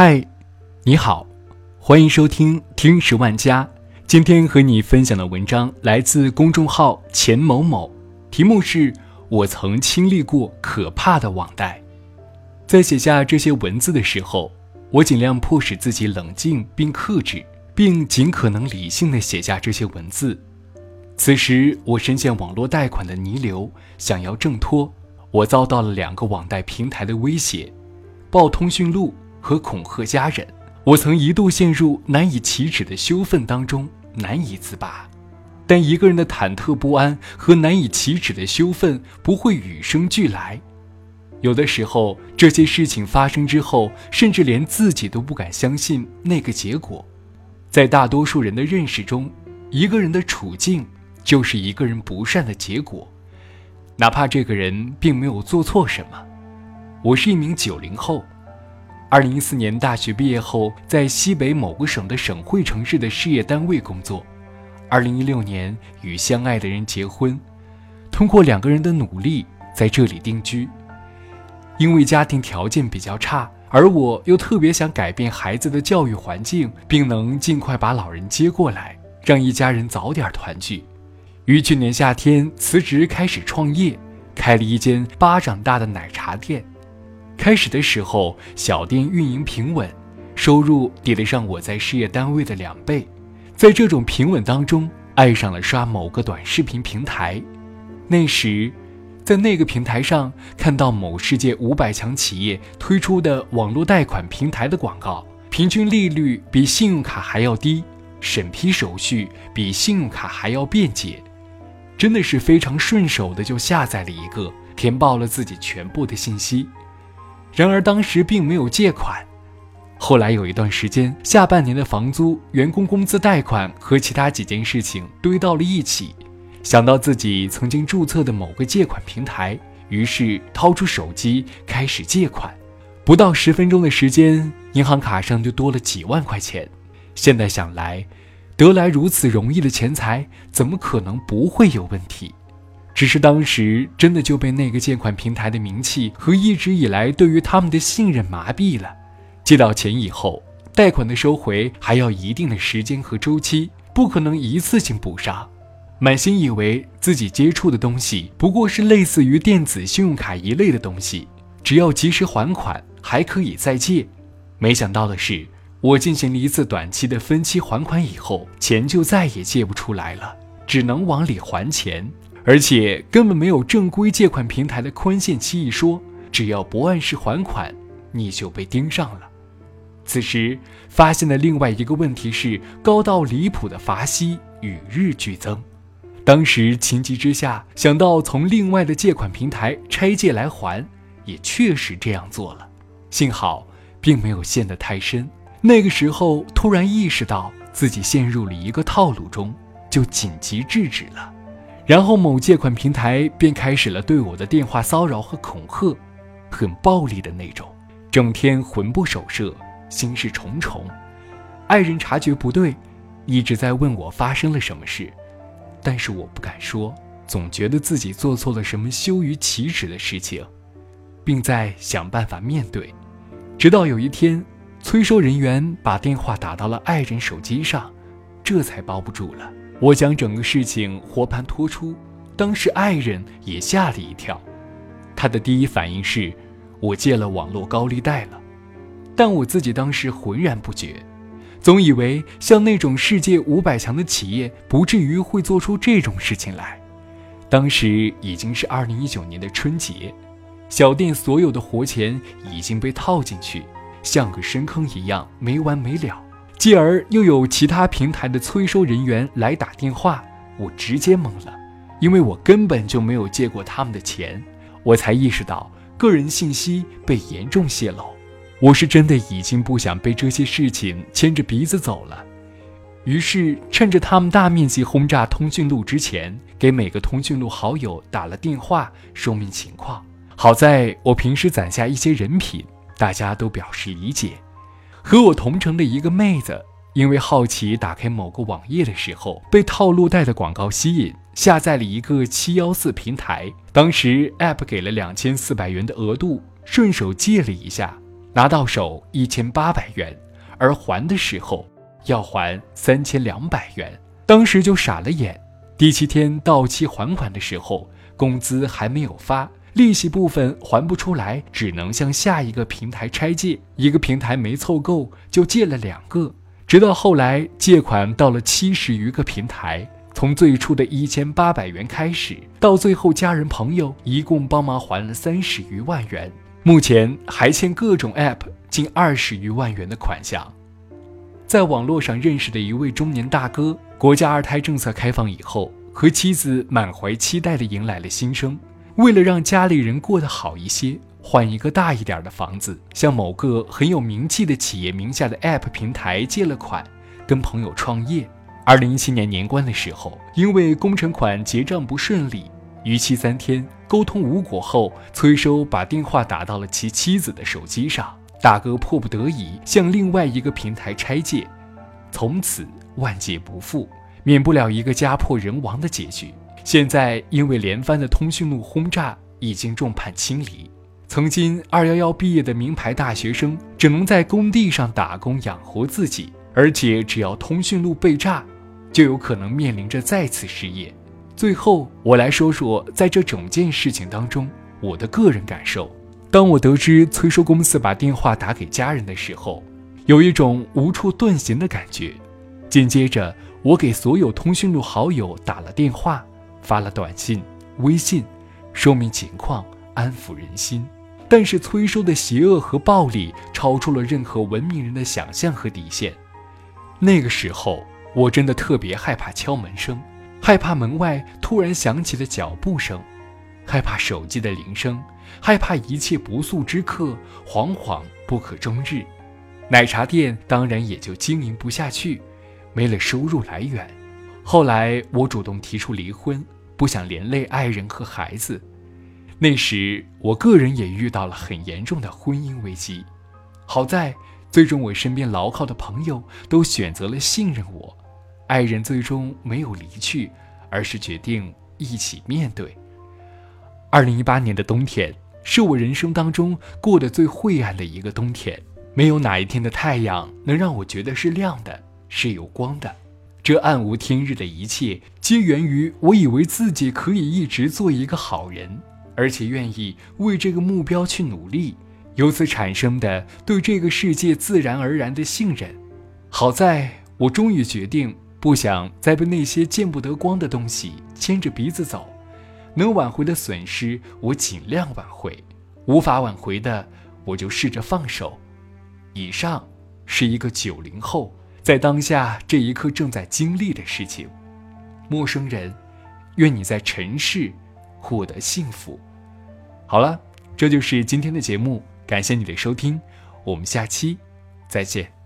嗨，你好，欢迎收听听十万家。今天和你分享的文章来自公众号钱某某，题目是我曾经历过可怕的网贷。在写下这些文字的时候，我尽量迫使自己冷静并克制，并尽可能理性地写下这些文字。此时，我深陷网络贷款的泥流，想要挣脱，我遭到了两个网贷平台的威胁，报通讯录。和恐吓家人，我曾一度陷入难以启齿的羞愤当中，难以自拔。但一个人的忐忑不安和难以启齿的羞愤不会与生俱来，有的时候，这些事情发生之后，甚至连自己都不敢相信那个结果。在大多数人的认识中，一个人的处境就是一个人不善的结果，哪怕这个人并没有做错什么。我是一名九零后。二零一四年大学毕业后，在西北某个省的省会城市的事业单位工作。二零一六年与相爱的人结婚，通过两个人的努力在这里定居。因为家庭条件比较差，而我又特别想改变孩子的教育环境，并能尽快把老人接过来，让一家人早点团聚。于去年夏天辞职开始创业，开了一间巴掌大的奶茶店。开始的时候，小店运营平稳，收入抵得上我在事业单位的两倍。在这种平稳当中，爱上了刷某个短视频平台。那时，在那个平台上看到某世界五百强企业推出的网络贷款平台的广告，平均利率比信用卡还要低，审批手续比信用卡还要便捷，真的是非常顺手的就下载了一个，填报了自己全部的信息。然而当时并没有借款，后来有一段时间，下半年的房租、员工工资贷款和其他几件事情堆到了一起，想到自己曾经注册的某个借款平台，于是掏出手机开始借款。不到十分钟的时间，银行卡上就多了几万块钱。现在想来，得来如此容易的钱财，怎么可能不会有问题？只是当时真的就被那个借款平台的名气和一直以来对于他们的信任麻痹了。借到钱以后，贷款的收回还要一定的时间和周期，不可能一次性补上。满心以为自己接触的东西不过是类似于电子信用卡一类的东西，只要及时还款还可以再借。没想到的是，我进行了一次短期的分期还款以后，钱就再也借不出来了，只能往里还钱。而且根本没有正规借款平台的宽限期一说，只要不按时还款，你就被盯上了。此时发现的另外一个问题是，高到离谱的罚息与日俱增。当时情急之下，想到从另外的借款平台拆借来还，也确实这样做了。幸好并没有陷得太深。那个时候突然意识到自己陷入了一个套路中，就紧急制止了。然后某借款平台便开始了对我的电话骚扰和恐吓，很暴力的那种，整天魂不守舍，心事重重。爱人察觉不对，一直在问我发生了什么事，但是我不敢说，总觉得自己做错了什么羞于启齿的事情，并在想办法面对。直到有一天，催收人员把电话打到了爱人手机上，这才包不住了。我将整个事情活盘托出，当时爱人也吓了一跳，他的第一反应是，我借了网络高利贷了，但我自己当时浑然不觉，总以为像那种世界五百强的企业不至于会做出这种事情来。当时已经是二零一九年的春节，小店所有的活钱已经被套进去，像个深坑一样没完没了。继而又有其他平台的催收人员来打电话，我直接懵了，因为我根本就没有借过他们的钱，我才意识到个人信息被严重泄露。我是真的已经不想被这些事情牵着鼻子走了，于是趁着他们大面积轰炸通讯录之前，给每个通讯录好友打了电话说明情况。好在我平时攒下一些人品，大家都表示理解。和我同城的一个妹子，因为好奇打开某个网页的时候被套路贷的广告吸引，下载了一个七幺四平台。当时 App 给了两千四百元的额度，顺手借了一下，拿到手一千八百元，而还的时候要还三千两百元。当时就傻了眼。第七天到期还款的时候，工资还没有发，利息部分还不出来，只能向下一个平台拆借。一个平台没凑够，就借了两个。直到后来借款到了七十余个平台，从最初的一千八百元开始，到最后家人朋友一共帮忙还了三十余万元，目前还欠各种 App 近二十余万元的款项。在网络上认识的一位中年大哥，国家二胎政策开放以后，和妻子满怀期待地迎来了新生，为了让家里人过得好一些。换一个大一点的房子，向某个很有名气的企业名下的 App 平台借了款，跟朋友创业。二零一七年年关的时候，因为工程款结账不顺利，逾期三天沟通无果后，催收把电话打到了其妻子的手机上。大哥迫不得已向另外一个平台拆借，从此万劫不复，免不了一个家破人亡的结局。现在因为连番的通讯录轰炸，已经众叛亲离。曾经二幺幺毕业的名牌大学生，只能在工地上打工养活自己，而且只要通讯录被炸，就有可能面临着再次失业。最后，我来说说在这整件事情当中我的个人感受。当我得知催收公司把电话打给家人的时候，有一种无处遁形的感觉。紧接着，我给所有通讯录好友打了电话，发了短信、微信，说明情况，安抚人心。但是催收的邪恶和暴力超出了任何文明人的想象和底线。那个时候，我真的特别害怕敲门声，害怕门外突然响起的脚步声，害怕手机的铃声，害怕一切不速之客惶惶不可终日。奶茶店当然也就经营不下去，没了收入来源。后来我主动提出离婚，不想连累爱人和孩子。那时，我个人也遇到了很严重的婚姻危机。好在，最终我身边牢靠的朋友都选择了信任我，爱人最终没有离去，而是决定一起面对。二零一八年的冬天，是我人生当中过得最晦暗的一个冬天。没有哪一天的太阳能让我觉得是亮的，是有光的。这暗无天日的一切，皆源于我以为自己可以一直做一个好人。而且愿意为这个目标去努力，由此产生的对这个世界自然而然的信任。好在我终于决定不想再被那些见不得光的东西牵着鼻子走，能挽回的损失我尽量挽回，无法挽回的我就试着放手。以上是一个九零后在当下这一刻正在经历的事情。陌生人，愿你在尘世获得幸福。好了，这就是今天的节目，感谢你的收听，我们下期再见。